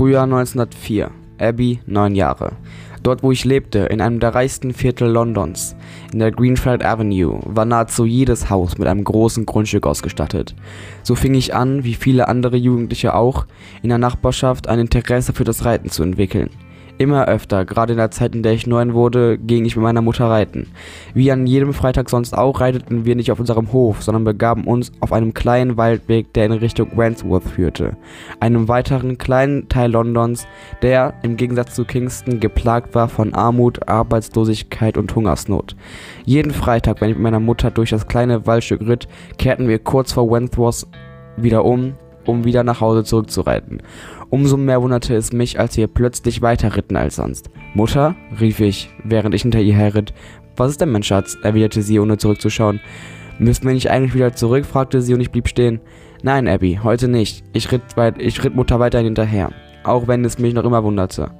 Frühjahr 1904. Abby, neun Jahre. Dort, wo ich lebte, in einem der reichsten Viertel Londons, in der Greenfield Avenue, war nahezu jedes Haus mit einem großen Grundstück ausgestattet. So fing ich an, wie viele andere Jugendliche auch, in der Nachbarschaft ein Interesse für das Reiten zu entwickeln. Immer öfter, gerade in der Zeit, in der ich neun wurde, ging ich mit meiner Mutter reiten. Wie an jedem Freitag sonst auch, reiteten wir nicht auf unserem Hof, sondern begaben uns auf einem kleinen Waldweg, der in Richtung Wandsworth führte, einem weiteren kleinen Teil Londons, der, im Gegensatz zu Kingston, geplagt war von Armut, Arbeitslosigkeit und Hungersnot. Jeden Freitag, wenn ich mit meiner Mutter durch das kleine Waldstück ritt, kehrten wir kurz vor Wandsworth wieder um, um wieder nach Hause zurückzureiten. Umso mehr wunderte es mich, als wir plötzlich weiter ritten als sonst. Mutter, rief ich, während ich hinter ihr herritt. Was ist denn, mein Schatz? erwiderte sie, ohne zurückzuschauen. Müssen wir nicht eigentlich wieder zurück? fragte sie und ich blieb stehen. Nein, Abby, heute nicht. Ich ritt, weit, ich ritt Mutter weiterhin hinterher, auch wenn es mich noch immer wunderte.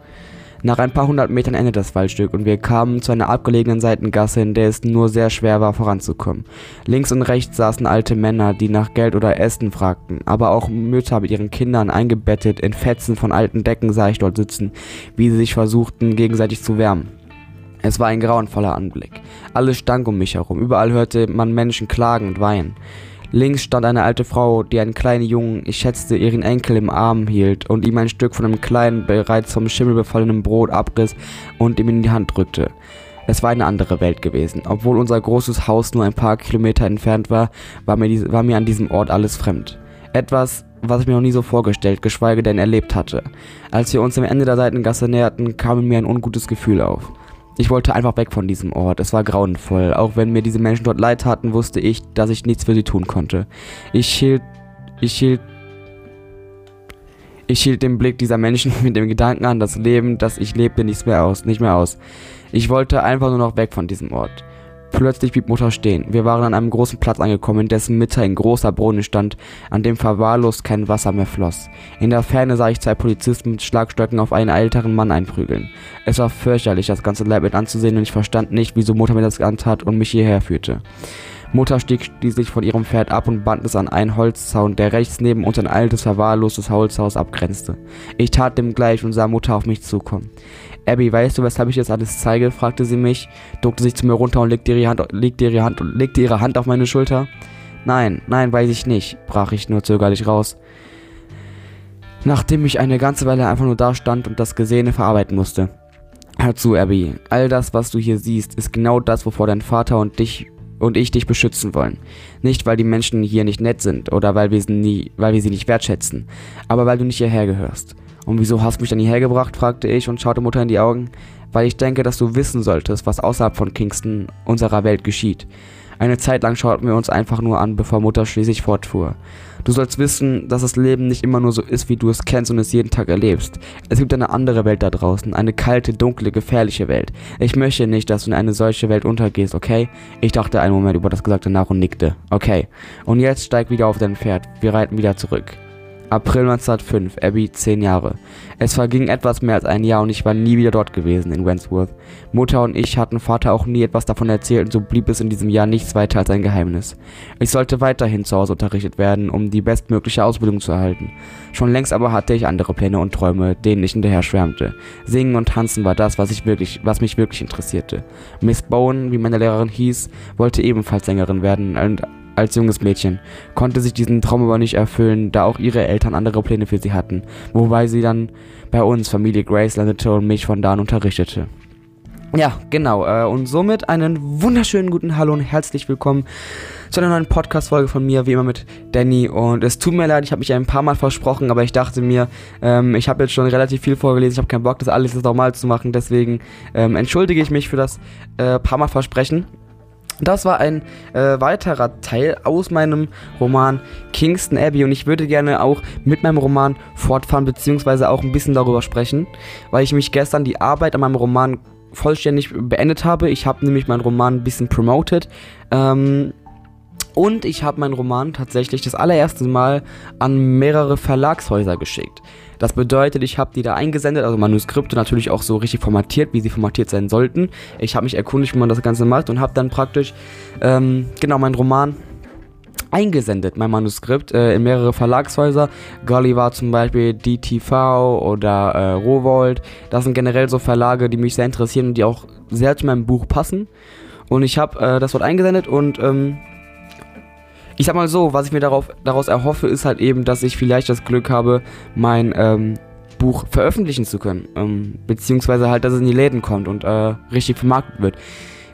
Nach ein paar hundert Metern endete das Waldstück und wir kamen zu einer abgelegenen Seitengasse, in der es nur sehr schwer war voranzukommen. Links und rechts saßen alte Männer, die nach Geld oder Essen fragten, aber auch Mütter mit ihren Kindern eingebettet in Fetzen von alten Decken sah ich dort sitzen, wie sie sich versuchten gegenseitig zu wärmen. Es war ein grauenvoller Anblick. Alles stank um mich herum, überall hörte man Menschen klagen und weinen. Links stand eine alte Frau, die einen kleinen Jungen, ich schätzte, ihren Enkel im Arm hielt und ihm ein Stück von einem kleinen, bereits vom Schimmel befallenen Brot abriss und ihm in die Hand drückte. Es war eine andere Welt gewesen. Obwohl unser großes Haus nur ein paar Kilometer entfernt war, war mir, diese, war mir an diesem Ort alles fremd. Etwas, was ich mir noch nie so vorgestellt, geschweige denn erlebt hatte. Als wir uns am Ende der Seitengasse näherten, kam mir ein ungutes Gefühl auf. Ich wollte einfach weg von diesem Ort. Es war grauenvoll. Auch wenn mir diese Menschen dort leid taten, wusste ich, dass ich nichts für sie tun konnte. Ich hielt. Ich hielt. Ich hielt den Blick dieser Menschen mit dem Gedanken an das Leben, das ich lebte, nicht mehr aus. Nicht mehr aus. Ich wollte einfach nur noch weg von diesem Ort. Plötzlich blieb Mutter stehen. Wir waren an einem großen Platz angekommen, in dessen Mitte ein großer Brunnen stand, an dem verwahrlost kein Wasser mehr floss. In der Ferne sah ich zwei Polizisten mit Schlagstöcken auf einen älteren Mann einprügeln. Es war fürchterlich, das ganze Leib mit anzusehen, und ich verstand nicht, wieso Mutter mir das antat und mich hierher führte. Mutter stieg schließlich von ihrem Pferd ab und band es an einen Holzzaun, der rechts neben uns ein altes, verwahrlostes Holzhaus abgrenzte. Ich tat dem gleich und sah Mutter auf mich zukommen. Abby, weißt du, weshalb ich das alles zeige? fragte sie mich, duckte sich zu mir runter und legte ihre Hand, legte ihre Hand, legte ihre Hand auf meine Schulter. Nein, nein, weiß ich nicht, brach ich nur zögerlich raus. Nachdem ich eine ganze Weile einfach nur da stand und das Gesehene verarbeiten musste. Hör zu, Abby, all das, was du hier siehst, ist genau das, wovor dein Vater und dich und ich dich beschützen wollen. Nicht, weil die Menschen hier nicht nett sind oder weil wir sie, nie, weil wir sie nicht wertschätzen, aber weil du nicht hierher gehörst. Und wieso hast du mich dann hierher gebracht? fragte ich und schaute Mutter in die Augen. Weil ich denke, dass du wissen solltest, was außerhalb von Kingston unserer Welt geschieht. Eine Zeit lang schauten wir uns einfach nur an, bevor Mutter schließlich fortfuhr. Du sollst wissen, dass das Leben nicht immer nur so ist, wie du es kennst und es jeden Tag erlebst. Es gibt eine andere Welt da draußen, eine kalte, dunkle, gefährliche Welt. Ich möchte nicht, dass du in eine solche Welt untergehst, okay? Ich dachte einen Moment über das Gesagte nach und nickte. Okay. Und jetzt steig wieder auf dein Pferd. Wir reiten wieder zurück. April 1905, Abby 10 Jahre. Es verging etwas mehr als ein Jahr und ich war nie wieder dort gewesen in Wandsworth. Mutter und ich hatten Vater auch nie etwas davon erzählt und so blieb es in diesem Jahr nichts weiter als ein Geheimnis. Ich sollte weiterhin zu Hause unterrichtet werden, um die bestmögliche Ausbildung zu erhalten. Schon längst aber hatte ich andere Pläne und Träume, denen ich hinterher schwärmte. Singen und tanzen war das, was, ich wirklich, was mich wirklich interessierte. Miss Bowen, wie meine Lehrerin hieß, wollte ebenfalls Sängerin werden und als junges Mädchen, konnte sich diesen Traum aber nicht erfüllen, da auch ihre Eltern andere Pläne für sie hatten, wobei sie dann bei uns, Familie Grace, landete und mich von da an unterrichtete. Ja, genau. Äh, und somit einen wunderschönen guten Hallo und herzlich willkommen zu einer neuen Podcast-Folge von mir, wie immer mit Danny. Und es tut mir leid, ich habe mich ein paar Mal versprochen, aber ich dachte mir, ähm, ich habe jetzt schon relativ viel vorgelesen, ich habe keinen Bock, das alles jetzt nochmal zu machen. Deswegen ähm, entschuldige ich mich für das äh, paar Mal Versprechen. Das war ein äh, weiterer Teil aus meinem Roman Kingston Abbey und ich würde gerne auch mit meinem Roman fortfahren, beziehungsweise auch ein bisschen darüber sprechen, weil ich mich gestern die Arbeit an meinem Roman vollständig beendet habe. Ich habe nämlich meinen Roman ein bisschen promoted. Ähm, und ich habe meinen Roman tatsächlich das allererste Mal an mehrere Verlagshäuser geschickt. Das bedeutet, ich habe die da eingesendet, also Manuskripte natürlich auch so richtig formatiert, wie sie formatiert sein sollten. Ich habe mich erkundigt, wie man das Ganze macht und habe dann praktisch, ähm, genau, meinen Roman eingesendet, mein Manuskript, äh, in mehrere Verlagshäuser. Golly war zum Beispiel DTV oder äh, Rowold. Das sind generell so Verlage, die mich sehr interessieren und die auch sehr zu meinem Buch passen. Und ich habe äh, das dort eingesendet und ähm, ich sag mal so, was ich mir darauf, daraus erhoffe, ist halt eben, dass ich vielleicht das Glück habe, mein ähm, Buch veröffentlichen zu können. Ähm, beziehungsweise halt, dass es in die Läden kommt und äh, richtig vermarktet wird.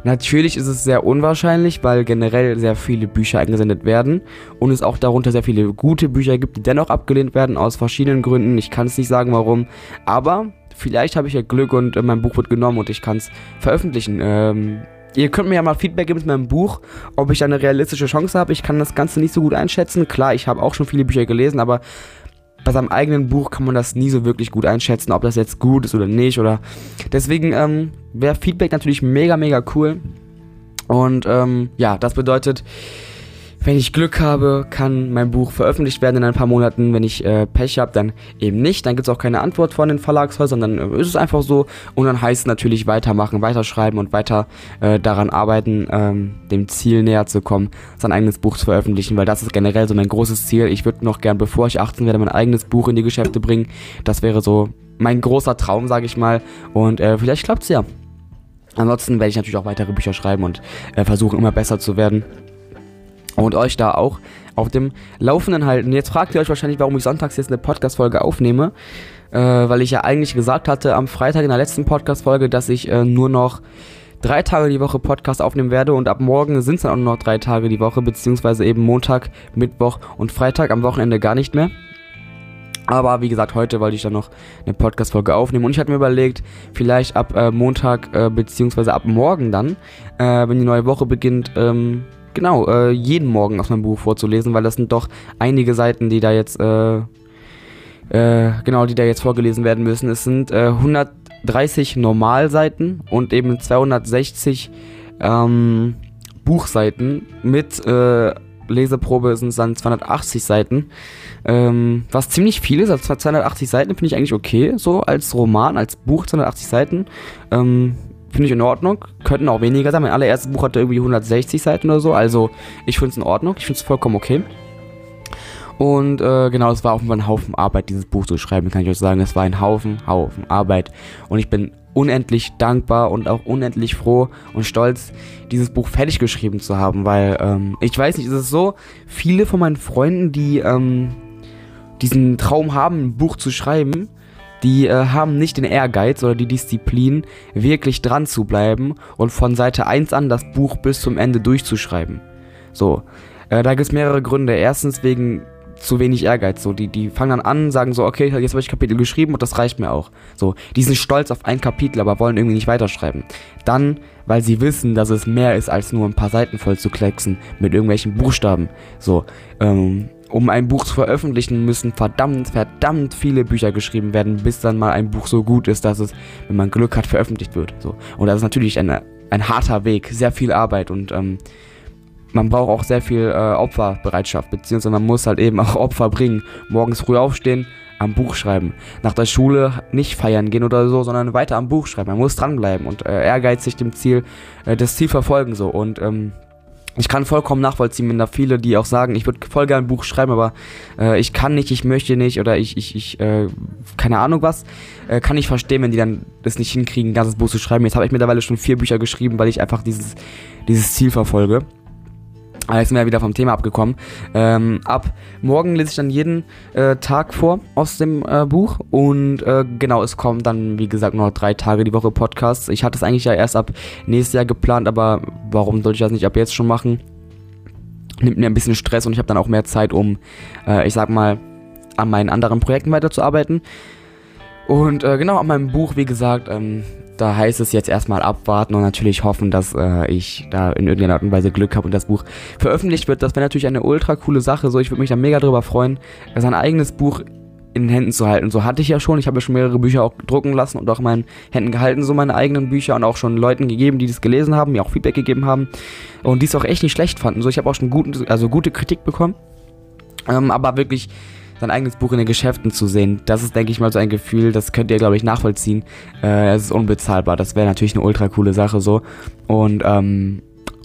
Natürlich ist es sehr unwahrscheinlich, weil generell sehr viele Bücher eingesendet werden und es auch darunter sehr viele gute Bücher gibt, die dennoch abgelehnt werden aus verschiedenen Gründen. Ich kann es nicht sagen, warum, aber vielleicht habe ich ja Glück und äh, mein Buch wird genommen und ich kann es veröffentlichen. Ähm, ihr könnt mir ja mal Feedback geben mit meinem Buch, ob ich eine realistische Chance habe. Ich kann das Ganze nicht so gut einschätzen. Klar, ich habe auch schon viele Bücher gelesen, aber bei seinem eigenen Buch kann man das nie so wirklich gut einschätzen, ob das jetzt gut ist oder nicht. Oder deswegen ähm, wäre Feedback natürlich mega, mega cool. Und ähm, ja, das bedeutet, wenn ich Glück habe, kann mein Buch veröffentlicht werden in ein paar Monaten. Wenn ich äh, Pech habe, dann eben nicht. Dann gibt es auch keine Antwort von den Verlagshäusern. Dann äh, ist es einfach so. Und dann heißt es natürlich weitermachen, weiterschreiben und weiter äh, daran arbeiten, ähm, dem Ziel näher zu kommen, sein eigenes Buch zu veröffentlichen. Weil das ist generell so mein großes Ziel. Ich würde noch gern, bevor ich 18 werde, mein eigenes Buch in die Geschäfte bringen. Das wäre so mein großer Traum, sage ich mal. Und äh, vielleicht klappt es ja. Ansonsten werde ich natürlich auch weitere Bücher schreiben und äh, versuchen immer besser zu werden und euch da auch auf dem Laufenden halten. Jetzt fragt ihr euch wahrscheinlich, warum ich sonntags jetzt eine Podcast-Folge aufnehme, äh, weil ich ja eigentlich gesagt hatte am Freitag in der letzten Podcast-Folge, dass ich äh, nur noch drei Tage die Woche Podcast aufnehmen werde und ab morgen sind es dann auch nur noch drei Tage die Woche, beziehungsweise eben Montag, Mittwoch und Freitag, am Wochenende gar nicht mehr. Aber wie gesagt, heute wollte ich dann noch eine Podcast-Folge aufnehmen und ich hatte mir überlegt, vielleicht ab äh, Montag, äh, beziehungsweise ab morgen dann, äh, wenn die neue Woche beginnt, ähm, genau, äh, jeden Morgen aus meinem Buch vorzulesen, weil das sind doch einige Seiten, die da jetzt, äh, äh, genau, die da jetzt vorgelesen werden müssen. Es sind äh, 130 Normalseiten und eben 260 ähm, Buchseiten mit äh, Leseprobe sind es dann 280 Seiten. Ähm, was ziemlich viel ist, also 280 Seiten finde ich eigentlich okay, so als Roman, als Buch 280 Seiten. Ähm, Finde ich in Ordnung. Könnten auch weniger sein. Mein allererstes Buch hatte irgendwie 160 Seiten oder so. Also ich finde es in Ordnung. Ich finde es vollkommen okay. Und äh, genau, es war auch ein Haufen Arbeit, dieses Buch zu schreiben, kann ich euch sagen. Es war ein Haufen, Haufen Arbeit. Und ich bin unendlich dankbar und auch unendlich froh und stolz, dieses Buch fertig geschrieben zu haben, weil ähm, ich weiß nicht, ist es so, viele von meinen Freunden, die ähm, diesen Traum haben, ein Buch zu schreiben, die äh, haben nicht den Ehrgeiz oder die Disziplin, wirklich dran zu bleiben und von Seite 1 an das Buch bis zum Ende durchzuschreiben. So, äh, da gibt es mehrere Gründe. Erstens wegen zu wenig Ehrgeiz. So, die, die fangen dann an, sagen so, okay, jetzt habe ich Kapitel geschrieben und das reicht mir auch. So, die sind stolz auf ein Kapitel, aber wollen irgendwie nicht weiterschreiben. Dann, weil sie wissen, dass es mehr ist, als nur ein paar Seiten voll zu klecksen mit irgendwelchen Buchstaben. So, ähm, um ein Buch zu veröffentlichen, müssen verdammt, verdammt viele Bücher geschrieben werden, bis dann mal ein Buch so gut ist, dass es, wenn man Glück hat, veröffentlicht wird. So. Und das ist natürlich ein, ein harter Weg, sehr viel Arbeit und ähm, man braucht auch sehr viel äh, Opferbereitschaft, beziehungsweise man muss halt eben auch Opfer bringen. Morgens früh aufstehen, am Buch schreiben. Nach der Schule nicht feiern gehen oder so, sondern weiter am Buch schreiben. Man muss dranbleiben und äh, ehrgeizig dem Ziel, äh, das Ziel verfolgen so. Und ähm, ich kann vollkommen nachvollziehen, wenn da viele, die auch sagen, ich würde voll gerne ein Buch schreiben, aber äh, ich kann nicht, ich möchte nicht oder ich, ich, ich, äh, keine Ahnung was, äh, kann ich verstehen, wenn die dann das nicht hinkriegen, ein ganzes Buch zu schreiben. Jetzt habe ich mittlerweile schon vier Bücher geschrieben, weil ich einfach dieses, dieses Ziel verfolge. Aber jetzt sind wir wieder vom Thema abgekommen. Ähm, ab morgen lese ich dann jeden äh, Tag vor aus dem äh, Buch. Und äh, genau, es kommen dann, wie gesagt, noch drei Tage die Woche Podcasts. Ich hatte es eigentlich ja erst ab nächstes Jahr geplant, aber warum sollte ich das nicht ab jetzt schon machen? Nimmt mir ein bisschen Stress und ich habe dann auch mehr Zeit, um, äh, ich sag mal, an meinen anderen Projekten weiterzuarbeiten. Und äh, genau, an meinem Buch, wie gesagt, ähm, da heißt es jetzt erstmal abwarten und natürlich hoffen, dass äh, ich da in irgendeiner Art und Weise Glück habe und das Buch veröffentlicht wird. Das wäre natürlich eine ultra coole Sache. So, ich würde mich da mega drüber freuen, sein eigenes Buch in den Händen zu halten. So hatte ich ja schon. Ich habe ja schon mehrere Bücher auch drucken lassen und auch in meinen Händen gehalten, so meine eigenen Bücher und auch schon Leuten gegeben, die das gelesen haben, mir auch Feedback gegeben haben und die es auch echt nicht schlecht fanden. So, ich habe auch schon guten, also gute Kritik bekommen. Ähm, aber wirklich sein eigenes Buch in den Geschäften zu sehen, das ist, denke ich mal, so ein Gefühl, das könnt ihr, glaube ich, nachvollziehen. Äh, es ist unbezahlbar. Das wäre natürlich eine ultra coole Sache so. Und ähm,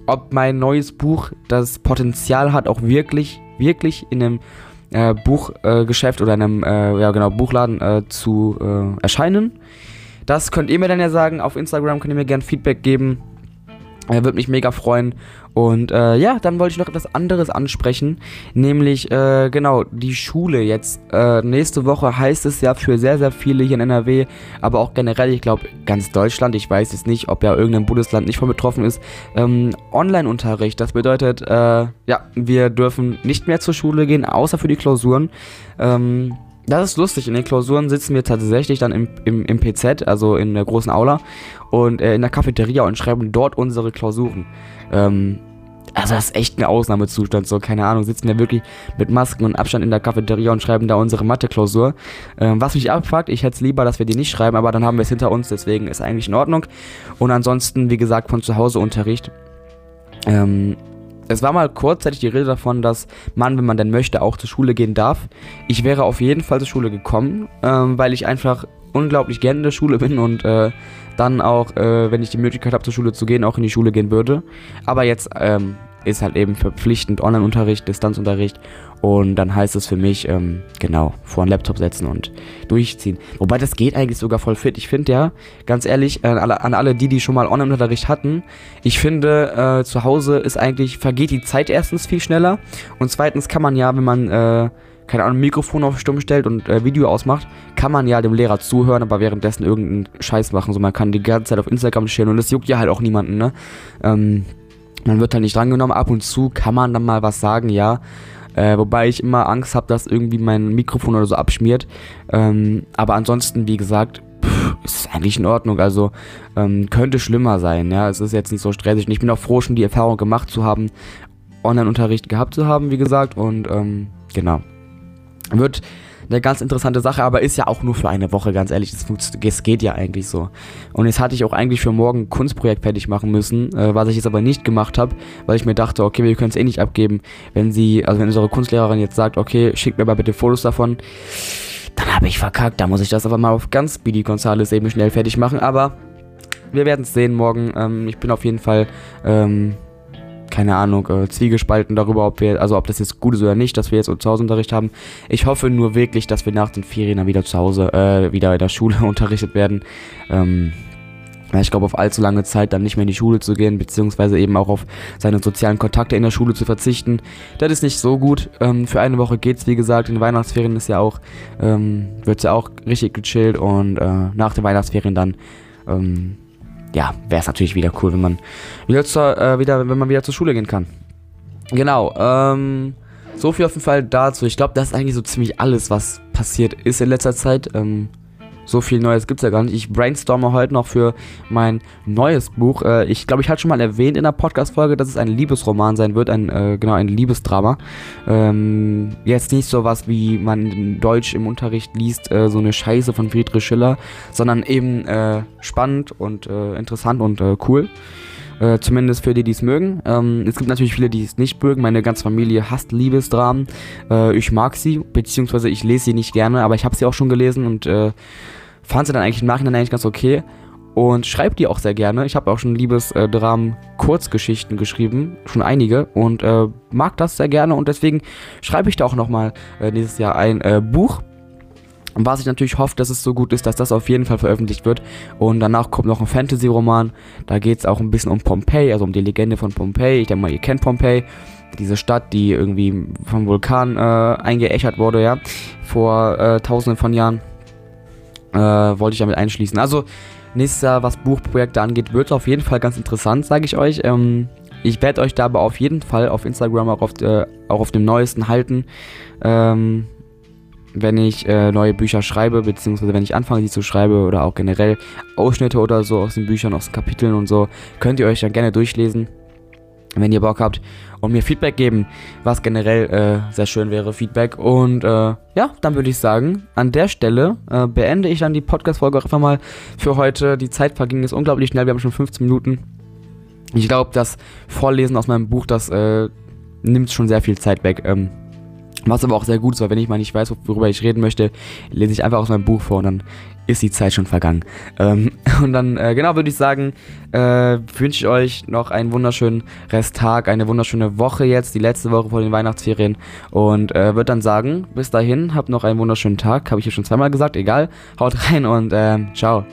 ob mein neues Buch das Potenzial hat, auch wirklich, wirklich in einem äh, Buchgeschäft äh, oder einem äh, ja, genau, Buchladen äh, zu äh, erscheinen. Das könnt ihr mir dann ja sagen. Auf Instagram könnt ihr mir gerne Feedback geben. Würde mich mega freuen. Und äh, ja, dann wollte ich noch etwas anderes ansprechen, nämlich äh, genau die Schule jetzt. Äh, nächste Woche heißt es ja für sehr, sehr viele hier in NRW, aber auch generell, ich glaube ganz Deutschland, ich weiß jetzt nicht, ob ja irgendein Bundesland nicht von betroffen ist, ähm, Online-Unterricht. Das bedeutet, äh, ja, wir dürfen nicht mehr zur Schule gehen, außer für die Klausuren. Ähm, das ist lustig. In den Klausuren sitzen wir tatsächlich dann im, im, im PZ, also in der großen Aula, und äh, in der Cafeteria und schreiben dort unsere Klausuren. Ähm, also das ist echt ein Ausnahmezustand, so keine Ahnung, sitzen wir wirklich mit Masken und Abstand in der Cafeteria und schreiben da unsere Mathe-Klausur. Ähm, was mich abfuckt, ich hätte es lieber, dass wir die nicht schreiben, aber dann haben wir es hinter uns, deswegen ist eigentlich in Ordnung. Und ansonsten, wie gesagt, von zu Hause Unterricht. Ähm, es war mal kurzzeitig die Rede davon, dass man, wenn man denn möchte, auch zur Schule gehen darf. Ich wäre auf jeden Fall zur Schule gekommen, ähm, weil ich einfach unglaublich gerne in der Schule bin und äh, dann auch, äh, wenn ich die Möglichkeit habe, zur Schule zu gehen, auch in die Schule gehen würde. Aber jetzt ähm, ist halt eben verpflichtend Online-Unterricht, Distanzunterricht und dann heißt es für mich, ähm, genau, vor einen Laptop setzen und durchziehen. Wobei das geht eigentlich sogar voll fit. Ich finde ja, ganz ehrlich, an alle, an alle die, die schon mal Online-Unterricht hatten, ich finde, äh, zu Hause ist eigentlich, vergeht die Zeit erstens viel schneller und zweitens kann man ja, wenn man, äh, keine Ahnung, Mikrofon auf stumm stellt und äh, Video ausmacht, kann man ja dem Lehrer zuhören, aber währenddessen irgendeinen Scheiß machen. So, man kann die ganze Zeit auf Instagram stehen und das juckt ja halt auch niemanden, ne? Ähm, man wird halt nicht drangenommen. Ab und zu kann man dann mal was sagen, ja. Äh, wobei ich immer Angst habe, dass irgendwie mein Mikrofon oder so abschmiert. Ähm, aber ansonsten, wie gesagt, pff, ist eigentlich in Ordnung. Also ähm, könnte schlimmer sein. Ja, es ist jetzt nicht so stressig. Und ich bin auch froh, schon die Erfahrung gemacht zu haben, Online-Unterricht gehabt zu haben, wie gesagt. Und ähm, genau. Wird eine ganz interessante Sache, aber ist ja auch nur für eine Woche, ganz ehrlich. Es geht ja eigentlich so. Und jetzt hatte ich auch eigentlich für morgen ein Kunstprojekt fertig machen müssen, äh, was ich jetzt aber nicht gemacht habe, weil ich mir dachte, okay, wir können es eh nicht abgeben. Wenn sie, also wenn unsere Kunstlehrerin jetzt sagt, okay, schickt mir mal bitte Fotos davon, dann habe ich verkackt. Da muss ich das aber mal auf ganz Speedy Gonzales eben schnell fertig machen. Aber wir werden es sehen morgen. Ähm, ich bin auf jeden Fall ähm, keine Ahnung, äh, Zwiegespalten darüber, ob wir, also ob das jetzt gut ist oder nicht, dass wir jetzt zu Hause Unterricht haben. Ich hoffe nur wirklich, dass wir nach den Ferien dann wieder zu Hause, äh, wieder in der Schule unterrichtet werden. Ähm, ich glaube, auf allzu lange Zeit dann nicht mehr in die Schule zu gehen, beziehungsweise eben auch auf seine sozialen Kontakte in der Schule zu verzichten. Das ist nicht so gut. Ähm, für eine Woche geht's, wie gesagt. In den Weihnachtsferien ist ja auch, ähm, wird's ja auch richtig gechillt und äh, nach den Weihnachtsferien dann ähm, ja, wäre es natürlich wieder cool, wenn man wieder, zur, äh, wieder, wenn man wieder zur Schule gehen kann. Genau, ähm, so viel auf jeden Fall dazu. Ich glaube, das ist eigentlich so ziemlich alles, was passiert ist in letzter Zeit. Ähm, so viel Neues gibt es ja gar nicht. Ich brainstorme heute noch für mein neues Buch. Äh, ich glaube, ich hatte schon mal erwähnt in der Podcast-Folge, dass es ein Liebesroman sein wird, ein, äh, genau, ein Liebesdrama. Ähm, jetzt nicht so was, wie man Deutsch im Unterricht liest, äh, so eine Scheiße von Friedrich Schiller, sondern eben äh, spannend und äh, interessant und äh, cool. Äh, zumindest für die, die es mögen. Ähm, es gibt natürlich viele, die es nicht mögen. Meine ganze Familie hasst Liebesdramen. Äh, ich mag sie, beziehungsweise ich lese sie nicht gerne, aber ich habe sie auch schon gelesen und äh, fand sie dann eigentlich im Nachhinein eigentlich ganz okay. Und schreibe die auch sehr gerne. Ich habe auch schon Liebesdramen, Kurzgeschichten geschrieben, schon einige und äh, mag das sehr gerne und deswegen schreibe ich da auch nochmal äh, dieses Jahr ein äh, Buch was ich natürlich hoffe, dass es so gut ist, dass das auf jeden Fall veröffentlicht wird. Und danach kommt noch ein Fantasy-Roman. Da geht es auch ein bisschen um Pompeji, also um die Legende von Pompeji. Ich denke mal, ihr kennt Pompeji. Diese Stadt, die irgendwie vom Vulkan äh, eingeäschert wurde, ja. Vor äh, tausenden von Jahren. Äh, wollte ich damit einschließen. Also, nächstes Jahr, was Buchprojekte angeht, wird es auf jeden Fall ganz interessant, sage ich euch. Ähm, ich werde euch da aber auf jeden Fall auf Instagram auch auf, äh, auch auf dem Neuesten halten. Ähm, wenn ich äh, neue Bücher schreibe, beziehungsweise wenn ich anfange, die zu schreiben oder auch generell Ausschnitte oder so aus den Büchern, aus den Kapiteln und so, könnt ihr euch dann gerne durchlesen, wenn ihr Bock habt und mir Feedback geben, was generell äh, sehr schön wäre, Feedback. Und äh, ja, dann würde ich sagen, an der Stelle äh, beende ich dann die Podcast-Folge auch einfach mal für heute. Die Zeit verging jetzt unglaublich schnell, wir haben schon 15 Minuten. Ich glaube, das Vorlesen aus meinem Buch, das äh, nimmt schon sehr viel Zeit weg. Ähm, Was aber auch sehr gut ist, weil wenn ich mal nicht weiß, worüber ich reden möchte, lese ich einfach aus meinem Buch vor und dann ist die Zeit schon vergangen. Ähm, und dann, äh, genau, würde ich sagen, äh, wünsche ich euch noch einen wunderschönen Resttag, eine wunderschöne Woche jetzt, die letzte Woche vor den Weihnachtsferien. Und äh, würde dann sagen, bis dahin, habt noch einen wunderschönen Tag. Habe ich hier schon zweimal gesagt, egal. Haut rein und äh, ciao.